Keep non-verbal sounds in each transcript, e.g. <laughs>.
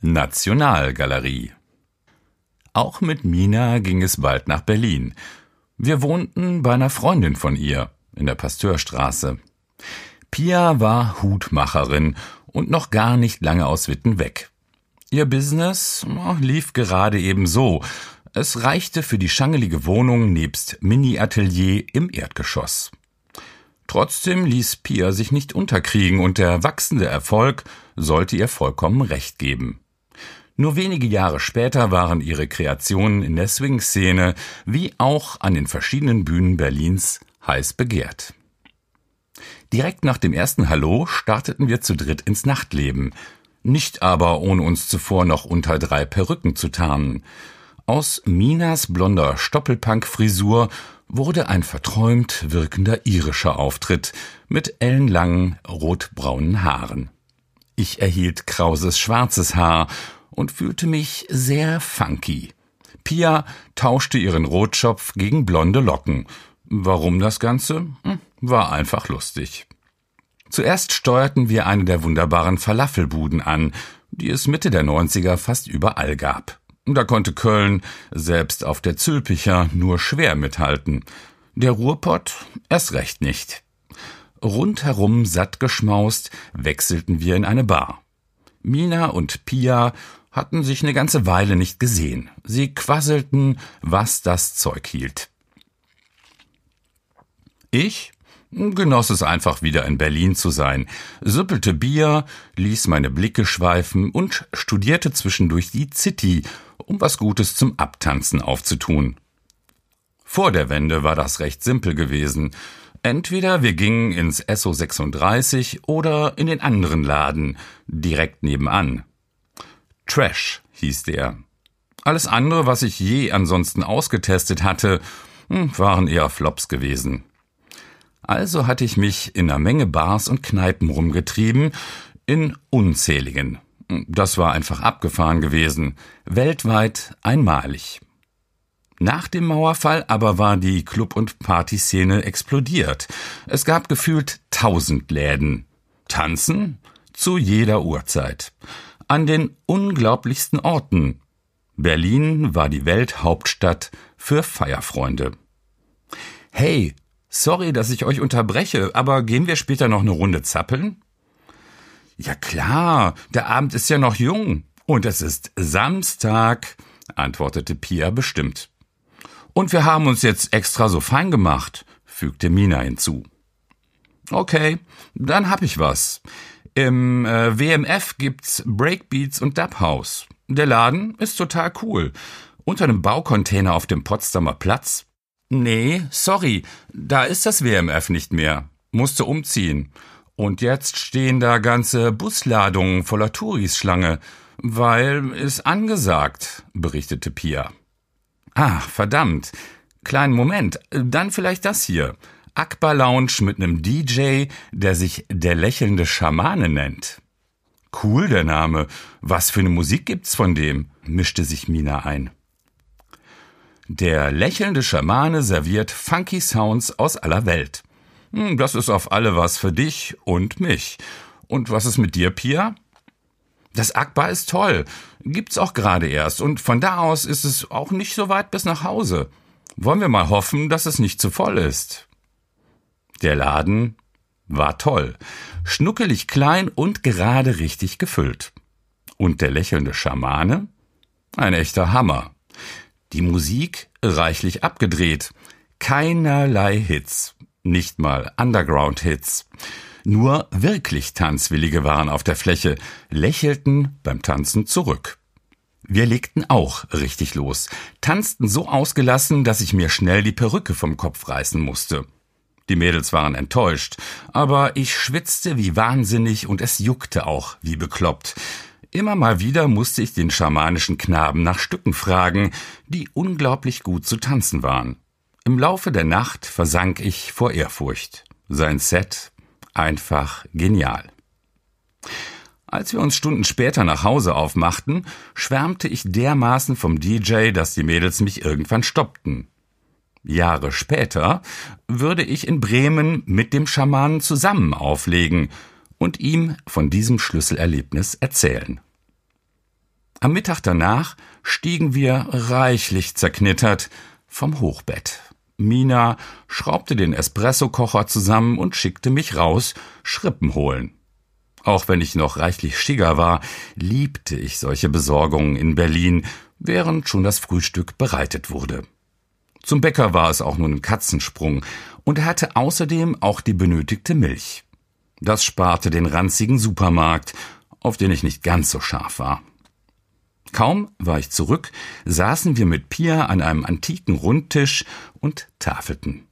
Nationalgalerie. Auch mit Mina ging es bald nach Berlin. Wir wohnten bei einer Freundin von ihr in der Pasteurstraße. Pia war Hutmacherin und noch gar nicht lange aus Witten weg. Ihr Business oh, lief gerade eben so. Es reichte für die schangelige Wohnung nebst Mini-Atelier im Erdgeschoss. Trotzdem ließ Pia sich nicht unterkriegen und der wachsende Erfolg sollte ihr vollkommen recht geben. Nur wenige Jahre später waren ihre Kreationen in der Swing-Szene wie auch an den verschiedenen Bühnen Berlins heiß begehrt. Direkt nach dem ersten Hallo starteten wir zu dritt ins Nachtleben, nicht aber ohne uns zuvor noch unter drei Perücken zu tarnen. Aus Minas blonder Stoppelpunk-Frisur wurde ein verträumt wirkender irischer Auftritt mit ellenlangen rotbraunen Haaren. Ich erhielt krauses schwarzes Haar und fühlte mich sehr funky. Pia tauschte ihren Rotschopf gegen blonde Locken. Warum das Ganze? Hm, war einfach lustig. Zuerst steuerten wir eine der wunderbaren Falafelbuden an, die es Mitte der 90er fast überall gab. Da konnte Köln, selbst auf der Zülpicher, nur schwer mithalten. Der Ruhrpott erst recht nicht. Rundherum satt geschmaust wechselten wir in eine Bar. Mina und Pia hatten sich eine ganze Weile nicht gesehen. Sie quasselten, was das Zeug hielt. Ich genoss es einfach wieder in Berlin zu sein, suppelte Bier, ließ meine Blicke schweifen und studierte zwischendurch die City, um was Gutes zum Abtanzen aufzutun. Vor der Wende war das recht simpel gewesen. Entweder wir gingen ins SO 36 oder in den anderen Laden, direkt nebenan. Trash hieß der. Alles andere, was ich je ansonsten ausgetestet hatte, hm, waren eher Flops gewesen. Also hatte ich mich in einer Menge Bars und Kneipen rumgetrieben, in unzähligen. Das war einfach abgefahren gewesen, weltweit einmalig. Nach dem Mauerfall aber war die Club- und Partyszene explodiert. Es gab gefühlt tausend Läden. Tanzen? Zu jeder Uhrzeit an den unglaublichsten Orten. Berlin war die Welthauptstadt für Feierfreunde. Hey, sorry, dass ich euch unterbreche, aber gehen wir später noch eine Runde zappeln? Ja klar, der Abend ist ja noch jung und es ist Samstag, antwortete Pia bestimmt. Und wir haben uns jetzt extra so fein gemacht, fügte Mina hinzu. Okay, dann hab ich was. Im äh, WMF gibt's Breakbeats und Dub House. Der Laden ist total cool. Unter einem Baucontainer auf dem Potsdamer Platz. Nee, sorry, da ist das WMF nicht mehr. Musste umziehen. Und jetzt stehen da ganze Busladungen voller Touris Schlange, weil ist angesagt, berichtete Pia. Ah, verdammt. Kleinen Moment, dann vielleicht das hier. Akbar Lounge mit einem DJ, der sich der lächelnde Schamane nennt. Cool der Name. Was für eine Musik gibt's von dem? mischte sich Mina ein. Der lächelnde Schamane serviert funky Sounds aus aller Welt. Hm, das ist auf alle was für dich und mich. Und was ist mit dir, Pia? Das Akbar ist toll. Gibt's auch gerade erst. Und von da aus ist es auch nicht so weit bis nach Hause. Wollen wir mal hoffen, dass es nicht zu voll ist. Der Laden war toll, schnuckelig klein und gerade richtig gefüllt. Und der lächelnde Schamane? Ein echter Hammer. Die Musik reichlich abgedreht. Keinerlei Hits. Nicht mal Underground-Hits. Nur wirklich Tanzwillige waren auf der Fläche, lächelten beim Tanzen zurück. Wir legten auch richtig los, tanzten so ausgelassen, dass ich mir schnell die Perücke vom Kopf reißen musste. Die Mädels waren enttäuscht, aber ich schwitzte wie wahnsinnig und es juckte auch wie bekloppt. Immer mal wieder musste ich den schamanischen Knaben nach Stücken fragen, die unglaublich gut zu tanzen waren. Im Laufe der Nacht versank ich vor Ehrfurcht. Sein Set einfach genial. Als wir uns Stunden später nach Hause aufmachten, schwärmte ich dermaßen vom DJ, dass die Mädels mich irgendwann stoppten. Jahre später würde ich in Bremen mit dem Schamanen zusammen auflegen und ihm von diesem Schlüsselerlebnis erzählen. Am Mittag danach stiegen wir reichlich zerknittert vom Hochbett. Mina schraubte den Espressokocher zusammen und schickte mich raus, Schrippen holen. Auch wenn ich noch reichlich schigger war, liebte ich solche Besorgungen in Berlin, während schon das Frühstück bereitet wurde. Zum Bäcker war es auch nur ein Katzensprung, und er hatte außerdem auch die benötigte Milch. Das sparte den ranzigen Supermarkt, auf den ich nicht ganz so scharf war. Kaum war ich zurück, saßen wir mit Pia an einem antiken Rundtisch und tafelten.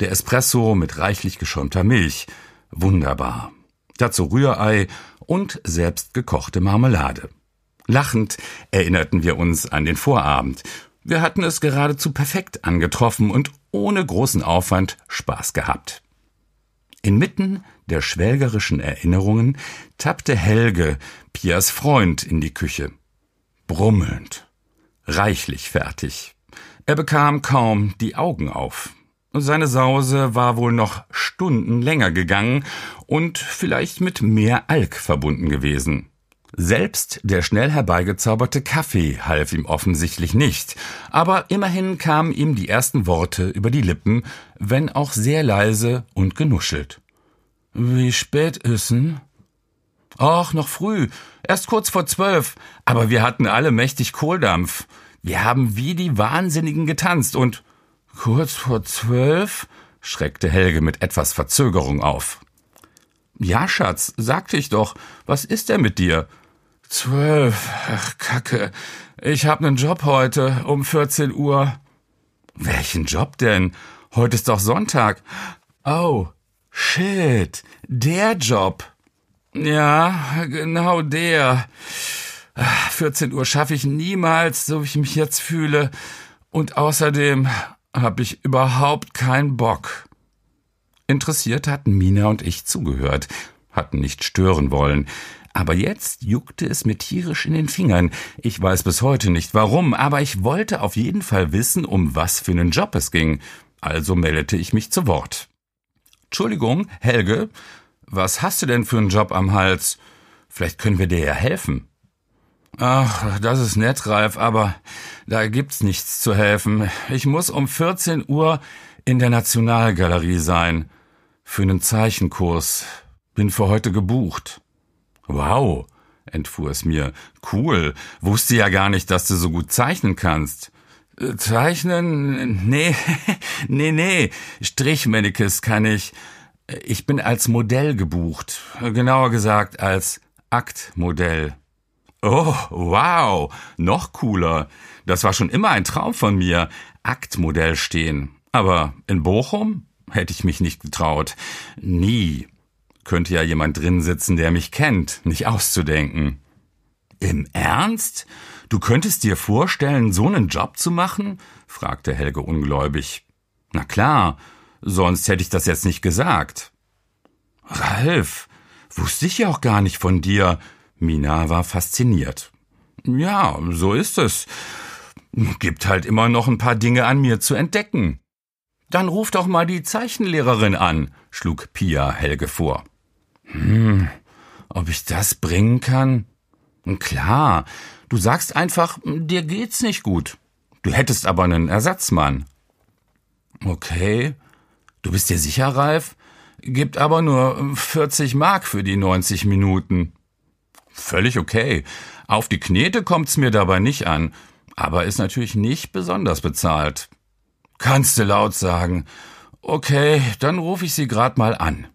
Der Espresso mit reichlich geschäumter Milch. Wunderbar. Dazu Rührei und selbst gekochte Marmelade. Lachend erinnerten wir uns an den Vorabend. Wir hatten es geradezu perfekt angetroffen und ohne großen Aufwand Spaß gehabt. Inmitten der schwelgerischen Erinnerungen tappte Helge, Pias Freund, in die Küche brummelnd, reichlich fertig. Er bekam kaum die Augen auf. Seine Sause war wohl noch Stunden länger gegangen und vielleicht mit mehr Alk verbunden gewesen. Selbst der schnell herbeigezauberte Kaffee half ihm offensichtlich nicht, aber immerhin kamen ihm die ersten Worte über die Lippen, wenn auch sehr leise und genuschelt. Wie spät ist'n? Ach, noch früh. Erst kurz vor zwölf. Aber wir hatten alle mächtig Kohldampf. Wir haben wie die Wahnsinnigen getanzt und kurz vor zwölf? schreckte Helge mit etwas Verzögerung auf. Ja, Schatz, sagte ich doch. Was ist denn mit dir? Zwölf. Ach, Kacke. Ich hab nen Job heute um 14 Uhr. Welchen Job denn? Heute ist doch Sonntag. Oh, shit. Der Job. Ja, genau der. 14 Uhr schaffe ich niemals, so wie ich mich jetzt fühle. Und außerdem habe ich überhaupt keinen Bock. Interessiert hatten Mina und ich zugehört, hatten nicht stören wollen. Aber jetzt juckte es mir tierisch in den Fingern. Ich weiß bis heute nicht warum, aber ich wollte auf jeden Fall wissen, um was für einen Job es ging. Also meldete ich mich zu Wort. Entschuldigung, Helge, was hast du denn für einen Job am Hals? Vielleicht können wir dir ja helfen. Ach, das ist nett, Ralf, aber da gibt's nichts zu helfen. Ich muss um 14 Uhr in der Nationalgalerie sein. Für einen Zeichenkurs. Bin für heute gebucht. Wow, entfuhr es mir. Cool. Wusste ja gar nicht, dass du so gut zeichnen kannst. Äh, zeichnen? Nee, <laughs> nee, nee. Strichmännekes kann ich. Ich bin als Modell gebucht, genauer gesagt als Aktmodell. Oh, wow, noch cooler. Das war schon immer ein Traum von mir, Aktmodell stehen. Aber in Bochum hätte ich mich nicht getraut. Nie. Könnte ja jemand drin sitzen, der mich kennt, nicht auszudenken. Im Ernst? Du könntest dir vorstellen, so einen Job zu machen? fragte Helge ungläubig. Na klar, Sonst hätte ich das jetzt nicht gesagt. Ralf, wusste ich ja auch gar nicht von dir. Mina war fasziniert. Ja, so ist es. Gibt halt immer noch ein paar Dinge an mir zu entdecken. Dann ruf doch mal die Zeichenlehrerin an, schlug Pia Helge vor. Hm, ob ich das bringen kann? Klar, du sagst einfach, dir geht's nicht gut. Du hättest aber einen Ersatzmann. Okay, Du bist dir sicher, Ralf? Gibt aber nur 40 Mark für die 90 Minuten. Völlig okay. Auf die Knete kommt's mir dabei nicht an, aber ist natürlich nicht besonders bezahlt. Kannst du laut sagen. Okay, dann rufe ich sie grad mal an.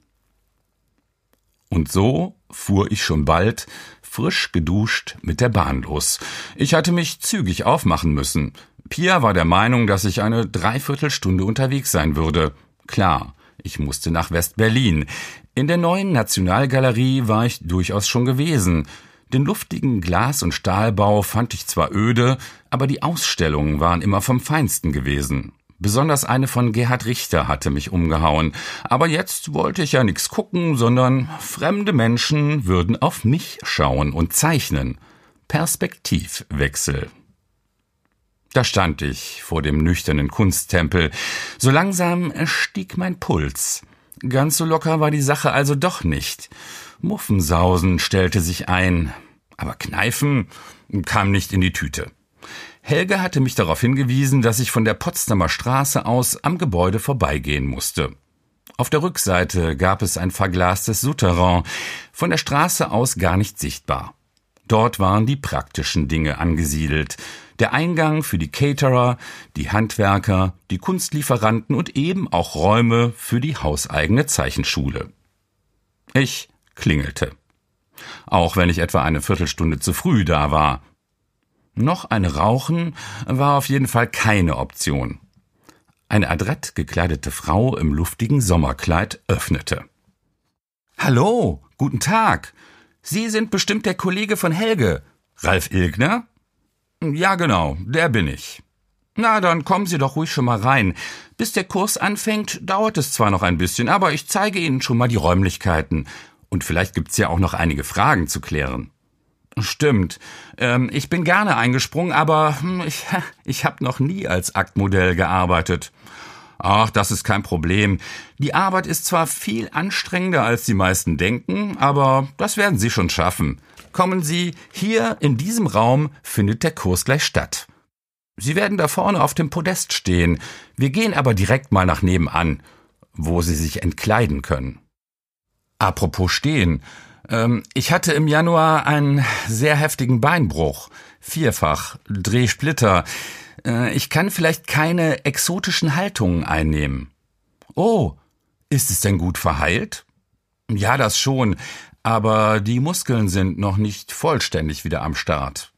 Und so fuhr ich schon bald, frisch geduscht, mit der Bahn los. Ich hatte mich zügig aufmachen müssen. Pia war der Meinung, dass ich eine Dreiviertelstunde unterwegs sein würde. Klar, ich musste nach West-Berlin. In der neuen Nationalgalerie war ich durchaus schon gewesen. Den luftigen Glas- und Stahlbau fand ich zwar öde, aber die Ausstellungen waren immer vom Feinsten gewesen. Besonders eine von Gerhard Richter hatte mich umgehauen. Aber jetzt wollte ich ja nix gucken, sondern fremde Menschen würden auf mich schauen und zeichnen. Perspektivwechsel. Da stand ich vor dem nüchternen Kunsttempel. So langsam stieg mein Puls. Ganz so locker war die Sache also doch nicht. Muffensausen stellte sich ein. Aber Kneifen kam nicht in die Tüte. Helge hatte mich darauf hingewiesen, dass ich von der Potsdamer Straße aus am Gebäude vorbeigehen musste. Auf der Rückseite gab es ein verglastes Souterrain, von der Straße aus gar nicht sichtbar. Dort waren die praktischen Dinge angesiedelt. Der Eingang für die Caterer, die Handwerker, die Kunstlieferanten und eben auch Räume für die hauseigene Zeichenschule. Ich klingelte. Auch wenn ich etwa eine Viertelstunde zu früh da war. Noch eine Rauchen war auf jeden Fall keine Option. Eine adrett gekleidete Frau im luftigen Sommerkleid öffnete. Hallo, guten Tag. Sie sind bestimmt der Kollege von Helge, Ralf Ilgner? Ja, genau, der bin ich. Na, dann kommen Sie doch ruhig schon mal rein. Bis der Kurs anfängt, dauert es zwar noch ein bisschen, aber ich zeige Ihnen schon mal die Räumlichkeiten. Und vielleicht gibt's ja auch noch einige Fragen zu klären. Stimmt. Ähm, ich bin gerne eingesprungen, aber hm, ich, <laughs> ich habe noch nie als Aktmodell gearbeitet. Ach, das ist kein Problem. Die Arbeit ist zwar viel anstrengender, als die meisten denken, aber das werden Sie schon schaffen. Kommen Sie, hier in diesem Raum findet der Kurs gleich statt. Sie werden da vorne auf dem Podest stehen. Wir gehen aber direkt mal nach nebenan, wo Sie sich entkleiden können. Apropos stehen. Ähm, ich hatte im Januar einen sehr heftigen Beinbruch. Vierfach, Drehsplitter. Äh, ich kann vielleicht keine exotischen Haltungen einnehmen. Oh, ist es denn gut verheilt? Ja, das schon, aber die Muskeln sind noch nicht vollständig wieder am Start.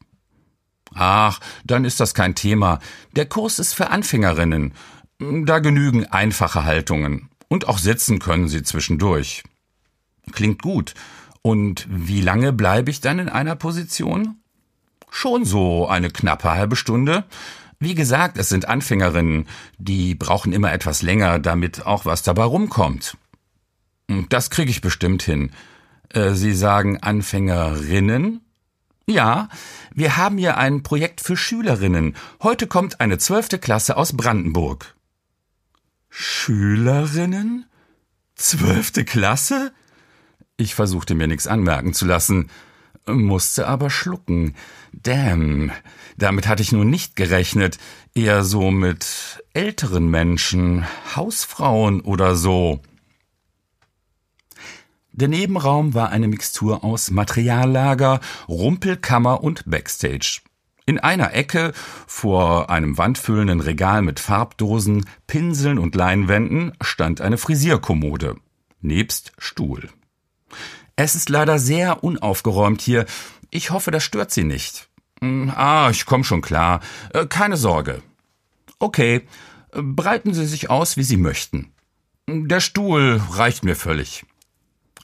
Ach, dann ist das kein Thema. Der Kurs ist für Anfängerinnen. Da genügen einfache Haltungen. Und auch sitzen können sie zwischendurch. Klingt gut. Und wie lange bleibe ich dann in einer Position? Schon so eine knappe halbe Stunde. Wie gesagt, es sind Anfängerinnen, die brauchen immer etwas länger, damit auch was dabei rumkommt. Das kriege ich bestimmt hin. Äh, Sie sagen Anfängerinnen? Ja, wir haben hier ein Projekt für Schülerinnen. Heute kommt eine zwölfte Klasse aus Brandenburg. Schülerinnen? Zwölfte Klasse? Ich versuchte mir nichts anmerken zu lassen, musste aber schlucken. Damn, damit hatte ich nun nicht gerechnet. Eher so mit älteren Menschen, Hausfrauen oder so. Der Nebenraum war eine Mixtur aus Materiallager, Rumpelkammer und Backstage. In einer Ecke, vor einem wandfüllenden Regal mit Farbdosen, Pinseln und Leinwänden, stand eine Frisierkommode, nebst Stuhl. Es ist leider sehr unaufgeräumt hier. Ich hoffe, das stört Sie nicht. Hm, ah, ich komm schon klar. Äh, keine Sorge. Okay, breiten Sie sich aus, wie Sie möchten. Der Stuhl reicht mir völlig.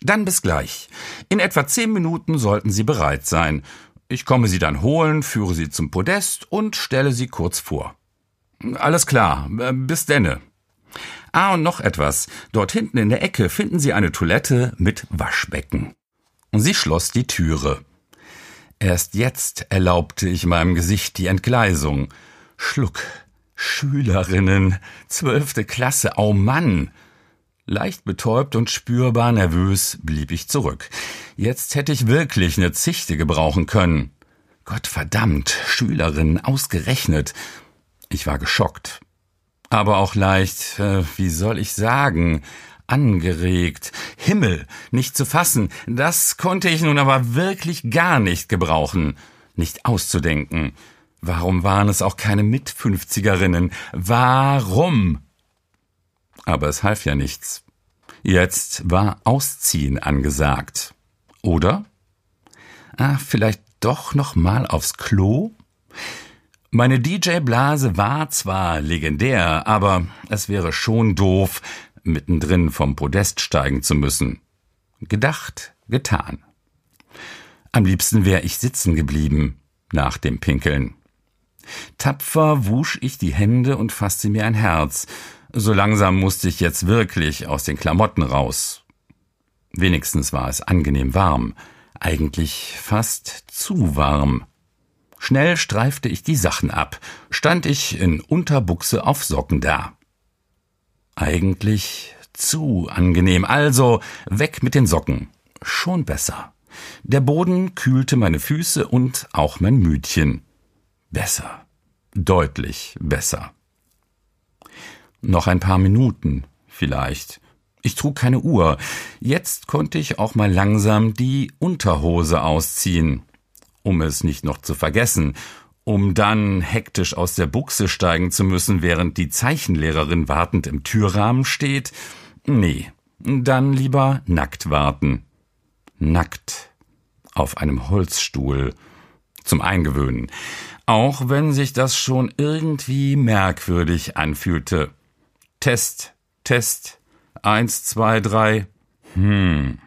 Dann bis gleich. In etwa zehn Minuten sollten Sie bereit sein. Ich komme Sie dann holen, führe Sie zum Podest und stelle Sie kurz vor. Alles klar, äh, bis denne. Ah, und noch etwas. Dort hinten in der Ecke finden Sie eine Toilette mit Waschbecken. Und sie schloss die Türe. Erst jetzt erlaubte ich meinem Gesicht die Entgleisung. Schluck. Schülerinnen. Zwölfte Klasse. Au Mann. Leicht betäubt und spürbar nervös blieb ich zurück. Jetzt hätte ich wirklich eine Zichte gebrauchen können. Gott verdammt, Schülerinnen ausgerechnet. Ich war geschockt aber auch leicht, äh, wie soll ich sagen, angeregt. Himmel, nicht zu fassen, das konnte ich nun aber wirklich gar nicht gebrauchen, nicht auszudenken. Warum waren es auch keine Mitfünfzigerinnen? Warum? Aber es half ja nichts. Jetzt war Ausziehen angesagt. Oder? Ah, vielleicht doch noch mal aufs Klo? Meine DJ-Blase war zwar legendär, aber es wäre schon doof, mittendrin vom Podest steigen zu müssen. Gedacht, getan. Am liebsten wäre ich sitzen geblieben, nach dem Pinkeln. Tapfer wusch ich die Hände und fasste mir ein Herz. So langsam musste ich jetzt wirklich aus den Klamotten raus. Wenigstens war es angenehm warm, eigentlich fast zu warm. Schnell streifte ich die Sachen ab, stand ich in Unterbuchse auf Socken da. Eigentlich zu angenehm, also weg mit den Socken. Schon besser. Der Boden kühlte meine Füße und auch mein Mütchen. Besser. Deutlich besser. Noch ein paar Minuten, vielleicht. Ich trug keine Uhr. Jetzt konnte ich auch mal langsam die Unterhose ausziehen, um es nicht noch zu vergessen, um dann hektisch aus der Buchse steigen zu müssen, während die Zeichenlehrerin wartend im Türrahmen steht. Nee, dann lieber nackt warten. Nackt. Auf einem Holzstuhl. Zum Eingewöhnen. Auch wenn sich das schon irgendwie merkwürdig anfühlte. Test, Test. Eins, zwei, drei. Hm.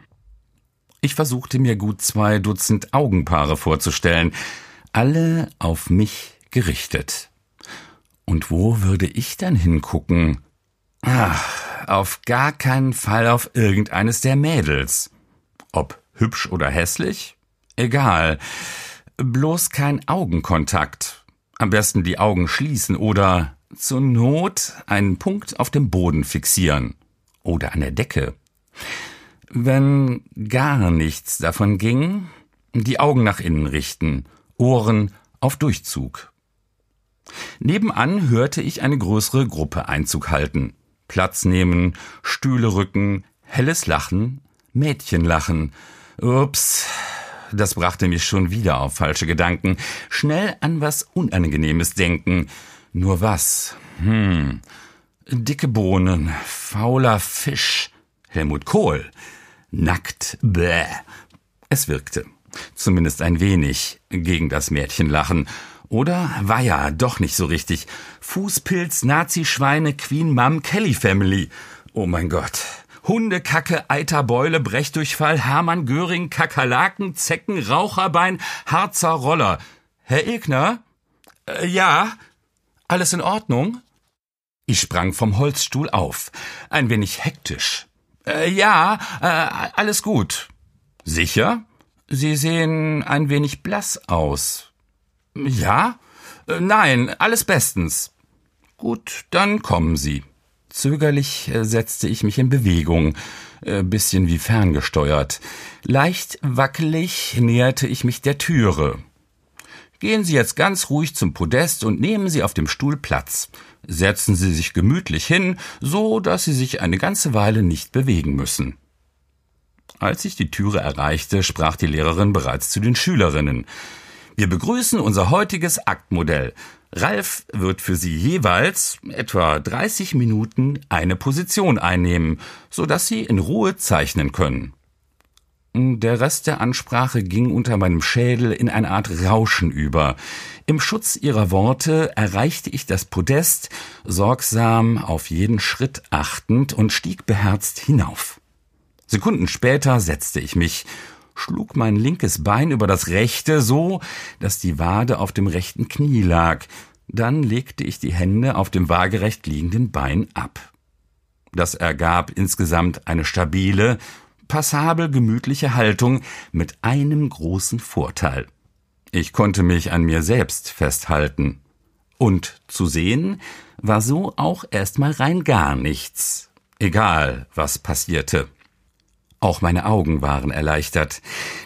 Ich versuchte mir gut zwei Dutzend Augenpaare vorzustellen, alle auf mich gerichtet. Und wo würde ich dann hingucken? Ach, auf gar keinen Fall auf irgendeines der Mädels. Ob hübsch oder hässlich? Egal. Bloß kein Augenkontakt. Am besten die Augen schließen oder zur Not einen Punkt auf dem Boden fixieren. Oder an der Decke. Wenn gar nichts davon ging, die Augen nach innen richten, Ohren auf Durchzug. Nebenan hörte ich eine größere Gruppe Einzug halten. Platz nehmen, Stühle rücken, helles Lachen, Mädchenlachen. Ups, das brachte mich schon wieder auf falsche Gedanken. Schnell an was Unangenehmes denken. Nur was? Hm. Dicke Bohnen, fauler Fisch, Helmut Kohl. Nackt, bäh. Es wirkte. Zumindest ein wenig gegen das Mädchenlachen. Oder war ja doch nicht so richtig. Fußpilz, Nazi-Schweine, Queen Mum, Kelly Family. Oh mein Gott. Hundekacke, Eiterbeule, Brechdurchfall, Hermann Göring, Kakerlaken, Zecken, Raucherbein, Harzer Roller. Herr Egner? Äh, ja. Alles in Ordnung? Ich sprang vom Holzstuhl auf. Ein wenig hektisch. Äh, ja, äh, alles gut. Sicher? Sie sehen ein wenig blass aus. Ja? Äh, nein, alles bestens. Gut, dann kommen Sie. Zögerlich äh, setzte ich mich in Bewegung, äh, bisschen wie ferngesteuert. Leicht wackelig näherte ich mich der Türe. Gehen Sie jetzt ganz ruhig zum Podest und nehmen Sie auf dem Stuhl Platz. Setzen Sie sich gemütlich hin, so dass Sie sich eine ganze Weile nicht bewegen müssen. Als ich die Türe erreichte, sprach die Lehrerin bereits zu den Schülerinnen. Wir begrüßen unser heutiges Aktmodell. Ralf wird für Sie jeweils etwa 30 Minuten eine Position einnehmen, so dass Sie in Ruhe zeichnen können. Der Rest der Ansprache ging unter meinem Schädel in eine Art Rauschen über. Im Schutz ihrer Worte erreichte ich das Podest, sorgsam auf jeden Schritt achtend und stieg beherzt hinauf. Sekunden später setzte ich mich schlug mein linkes Bein über das rechte so, dass die Wade auf dem rechten Knie lag. Dann legte ich die Hände auf dem waagerecht liegenden Bein ab. Das ergab insgesamt eine stabile, passabel gemütliche Haltung mit einem großen Vorteil. Ich konnte mich an mir selbst festhalten. Und zu sehen war so auch erstmal rein gar nichts. Egal, was passierte. Auch meine Augen waren erleichtert.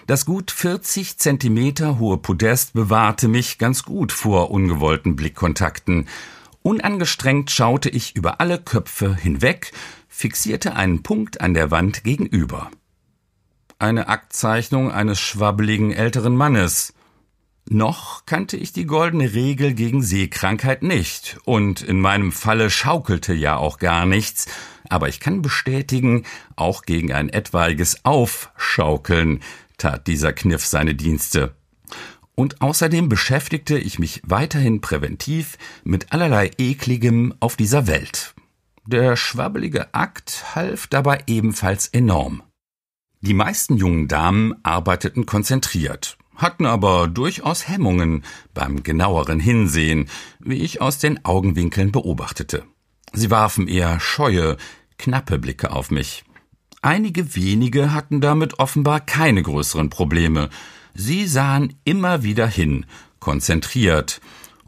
Das gut 40 Zentimeter hohe Podest bewahrte mich ganz gut vor ungewollten Blickkontakten. Unangestrengt schaute ich über alle Köpfe hinweg, fixierte einen Punkt an der Wand gegenüber. Eine Aktzeichnung eines schwabbeligen älteren Mannes. Noch kannte ich die goldene Regel gegen Seekrankheit nicht, und in meinem Falle schaukelte ja auch gar nichts, aber ich kann bestätigen, auch gegen ein etwaiges Aufschaukeln tat dieser Kniff seine Dienste. Und außerdem beschäftigte ich mich weiterhin präventiv mit allerlei Ekligem auf dieser Welt. Der schwabbelige Akt half dabei ebenfalls enorm. Die meisten jungen Damen arbeiteten konzentriert, hatten aber durchaus Hemmungen beim genaueren Hinsehen, wie ich aus den Augenwinkeln beobachtete. Sie warfen eher scheue, knappe Blicke auf mich. Einige wenige hatten damit offenbar keine größeren Probleme. Sie sahen immer wieder hin, konzentriert,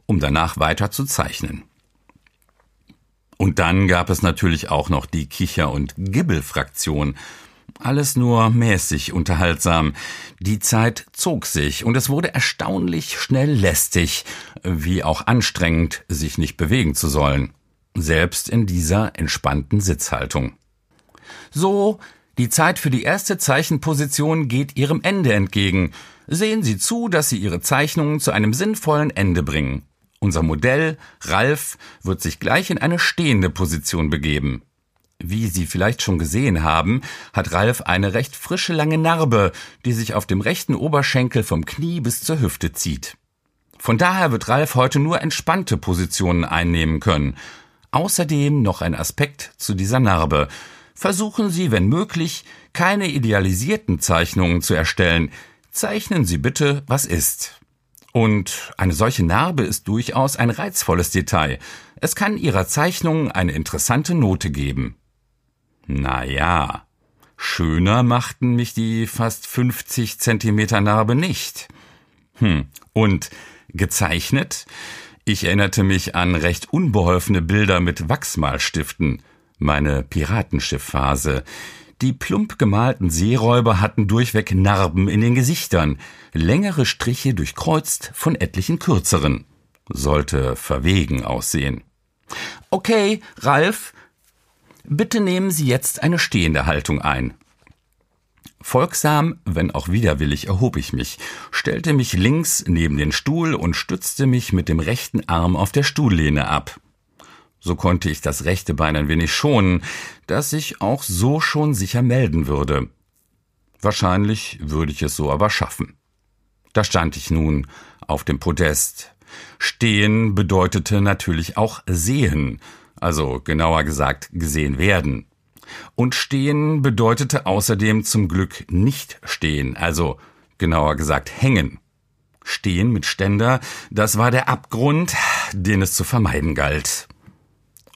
um danach weiter zu zeichnen. Und dann gab es natürlich auch noch die Kicher- und Gibbelfraktion. Alles nur mäßig unterhaltsam. Die Zeit zog sich und es wurde erstaunlich schnell lästig, wie auch anstrengend, sich nicht bewegen zu sollen. Selbst in dieser entspannten Sitzhaltung. So, die Zeit für die erste Zeichenposition geht ihrem Ende entgegen. Sehen Sie zu, dass Sie Ihre Zeichnungen zu einem sinnvollen Ende bringen. Unser Modell, Ralf, wird sich gleich in eine stehende Position begeben. Wie Sie vielleicht schon gesehen haben, hat Ralf eine recht frische lange Narbe, die sich auf dem rechten Oberschenkel vom Knie bis zur Hüfte zieht. Von daher wird Ralf heute nur entspannte Positionen einnehmen können. Außerdem noch ein Aspekt zu dieser Narbe. Versuchen Sie, wenn möglich, keine idealisierten Zeichnungen zu erstellen. Zeichnen Sie bitte, was ist. Und eine solche Narbe ist durchaus ein reizvolles Detail. Es kann Ihrer Zeichnung eine interessante Note geben. Na ja, schöner machten mich die fast 50 Zentimeter Narbe nicht. Hm, und gezeichnet? Ich erinnerte mich an recht unbeholfene Bilder mit Wachsmalstiften, meine Piratenschiffphase. Die plump gemalten Seeräuber hatten durchweg Narben in den Gesichtern, längere Striche durchkreuzt von etlichen kürzeren. Sollte verwegen aussehen. Okay, Ralf, Bitte nehmen Sie jetzt eine stehende Haltung ein. Folgsam, wenn auch widerwillig, erhob ich mich, stellte mich links neben den Stuhl und stützte mich mit dem rechten Arm auf der Stuhllehne ab. So konnte ich das rechte Bein ein wenig schonen, das sich auch so schon sicher melden würde. Wahrscheinlich würde ich es so aber schaffen. Da stand ich nun auf dem Podest. Stehen bedeutete natürlich auch sehen, also genauer gesagt gesehen werden. Und stehen bedeutete außerdem zum Glück nicht stehen, also genauer gesagt hängen. Stehen mit Ständer, das war der Abgrund, den es zu vermeiden galt.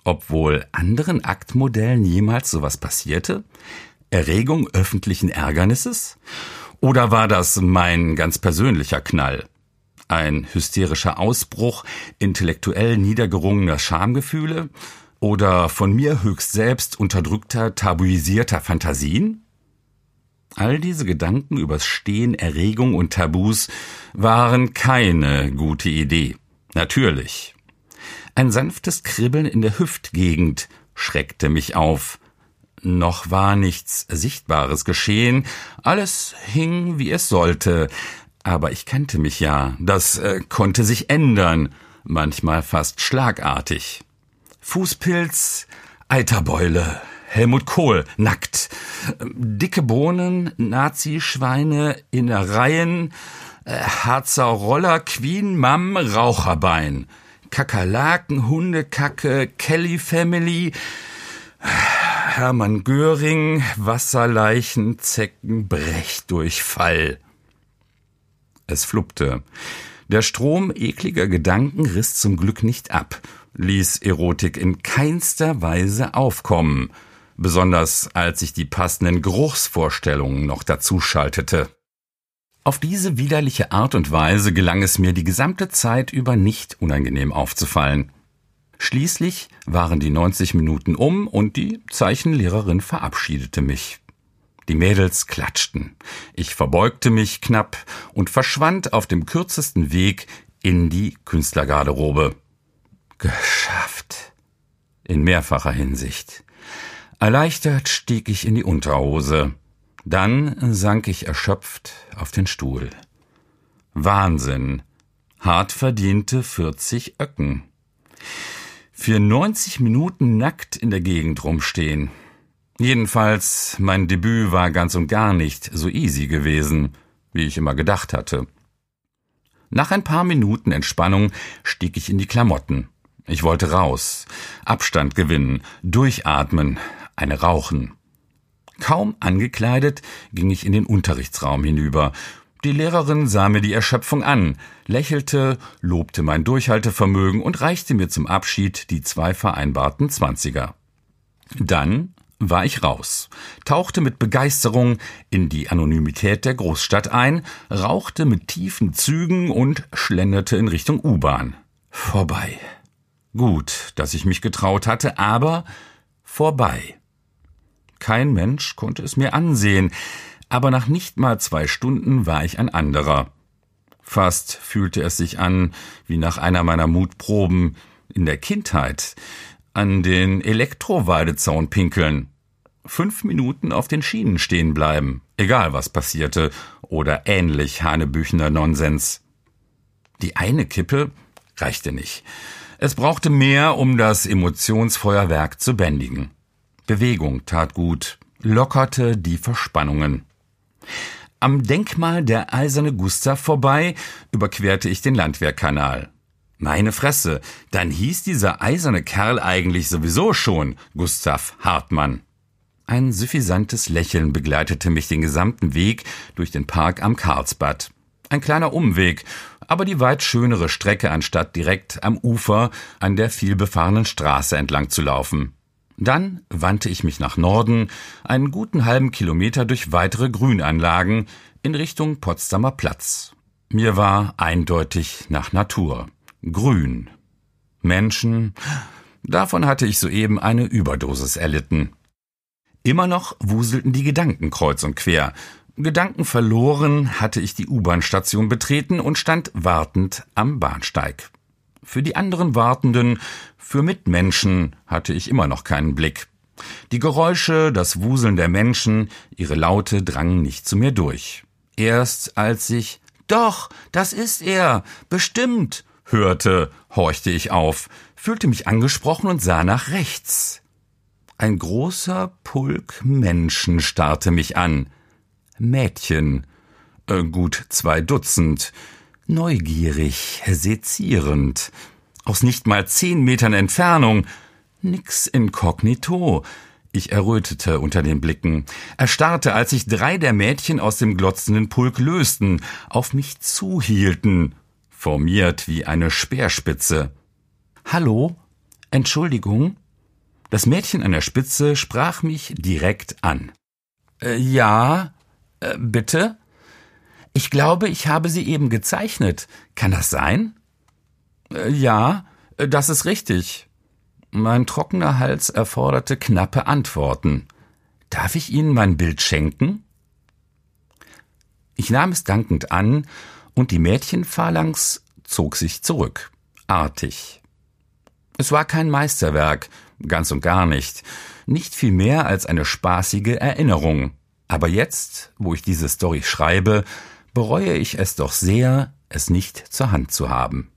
Obwohl anderen Aktmodellen jemals sowas passierte? Erregung öffentlichen Ärgernisses? Oder war das mein ganz persönlicher Knall? Ein hysterischer Ausbruch intellektuell niedergerungener Schamgefühle? Oder von mir höchst selbst unterdrückter, tabuisierter Fantasien? All diese Gedanken übers Stehen, Erregung und Tabus waren keine gute Idee. Natürlich. Ein sanftes Kribbeln in der Hüftgegend schreckte mich auf. Noch war nichts Sichtbares geschehen, alles hing, wie es sollte, aber ich kannte mich ja, das äh, konnte sich ändern, manchmal fast schlagartig. Fußpilz, Eiterbeule, Helmut Kohl, nackt, dicke Bohnen, Nazi-Schweine, Innereien, äh, Harzer Roller, Queen, Mam, Raucherbein, Kakerlaken, Hundekacke, Kelly Family, Hermann Göring, Wasserleichen, Zecken, Brechdurchfall. Es fluppte. Der Strom ekliger Gedanken riss zum Glück nicht ab, ließ Erotik in keinster Weise aufkommen, besonders als ich die passenden Geruchsvorstellungen noch dazu schaltete. Auf diese widerliche Art und Weise gelang es mir die gesamte Zeit über nicht unangenehm aufzufallen. Schließlich waren die 90 Minuten um und die Zeichenlehrerin verabschiedete mich. Die Mädels klatschten. Ich verbeugte mich knapp und verschwand auf dem kürzesten Weg in die Künstlergarderobe. Geschafft. In mehrfacher Hinsicht. Erleichtert stieg ich in die Unterhose. Dann sank ich erschöpft auf den Stuhl. Wahnsinn. Hart verdiente 40 Öcken. Für 90 Minuten nackt in der Gegend rumstehen. Jedenfalls, mein Debüt war ganz und gar nicht so easy gewesen, wie ich immer gedacht hatte. Nach ein paar Minuten Entspannung stieg ich in die Klamotten. Ich wollte raus, Abstand gewinnen, durchatmen, eine rauchen. Kaum angekleidet ging ich in den Unterrichtsraum hinüber. Die Lehrerin sah mir die Erschöpfung an, lächelte, lobte mein Durchhaltevermögen und reichte mir zum Abschied die zwei vereinbarten Zwanziger. Dann war ich raus, tauchte mit Begeisterung in die Anonymität der Großstadt ein, rauchte mit tiefen Zügen und schlenderte in Richtung U-Bahn. Vorbei. Gut, dass ich mich getraut hatte, aber vorbei. Kein Mensch konnte es mir ansehen, aber nach nicht mal zwei Stunden war ich ein anderer. Fast fühlte es sich an wie nach einer meiner Mutproben in der Kindheit an den Elektroweidezaun pinkeln. Fünf Minuten auf den Schienen stehen bleiben, egal was passierte, oder ähnlich hanebüchender Nonsens. Die eine Kippe reichte nicht. Es brauchte mehr, um das Emotionsfeuerwerk zu bändigen. Bewegung tat gut, lockerte die Verspannungen. Am Denkmal der Eiserne Gustav vorbei überquerte ich den Landwehrkanal. Meine Fresse, dann hieß dieser eiserne Kerl eigentlich sowieso schon Gustav Hartmann. Ein suffisantes Lächeln begleitete mich den gesamten Weg durch den Park am Karlsbad. Ein kleiner Umweg, aber die weit schönere Strecke, anstatt direkt am Ufer an der vielbefahrenen Straße entlang zu laufen. Dann wandte ich mich nach Norden, einen guten halben Kilometer durch weitere Grünanlagen in Richtung Potsdamer Platz. Mir war eindeutig nach Natur. Grün. Menschen. Davon hatte ich soeben eine Überdosis erlitten. Immer noch wuselten die Gedanken kreuz und quer. Gedanken verloren hatte ich die U-Bahn-Station betreten und stand wartend am Bahnsteig. Für die anderen Wartenden, für Mitmenschen hatte ich immer noch keinen Blick. Die Geräusche, das Wuseln der Menschen, ihre Laute drangen nicht zu mir durch. Erst als ich Doch, das ist er, bestimmt, hörte, horchte ich auf, fühlte mich angesprochen und sah nach rechts. Ein großer Pulk Menschen starrte mich an. Mädchen, äh, gut zwei Dutzend, neugierig, sezierend, aus nicht mal zehn Metern Entfernung, nix inkognito. Ich errötete unter den Blicken, erstarrte, als sich drei der Mädchen aus dem glotzenden Pulk lösten, auf mich zuhielten formiert wie eine Speerspitze. Hallo? Entschuldigung? Das Mädchen an der Spitze sprach mich direkt an. Äh, ja, äh, bitte? Ich glaube, ich habe sie eben gezeichnet. Kann das sein? Äh, ja, äh, das ist richtig. Mein trockener Hals erforderte knappe Antworten. Darf ich Ihnen mein Bild schenken? Ich nahm es dankend an und die Mädchenphalanx zog sich zurück, artig. Es war kein Meisterwerk, ganz und gar nicht, nicht viel mehr als eine spaßige Erinnerung. Aber jetzt, wo ich diese Story schreibe, bereue ich es doch sehr, es nicht zur Hand zu haben.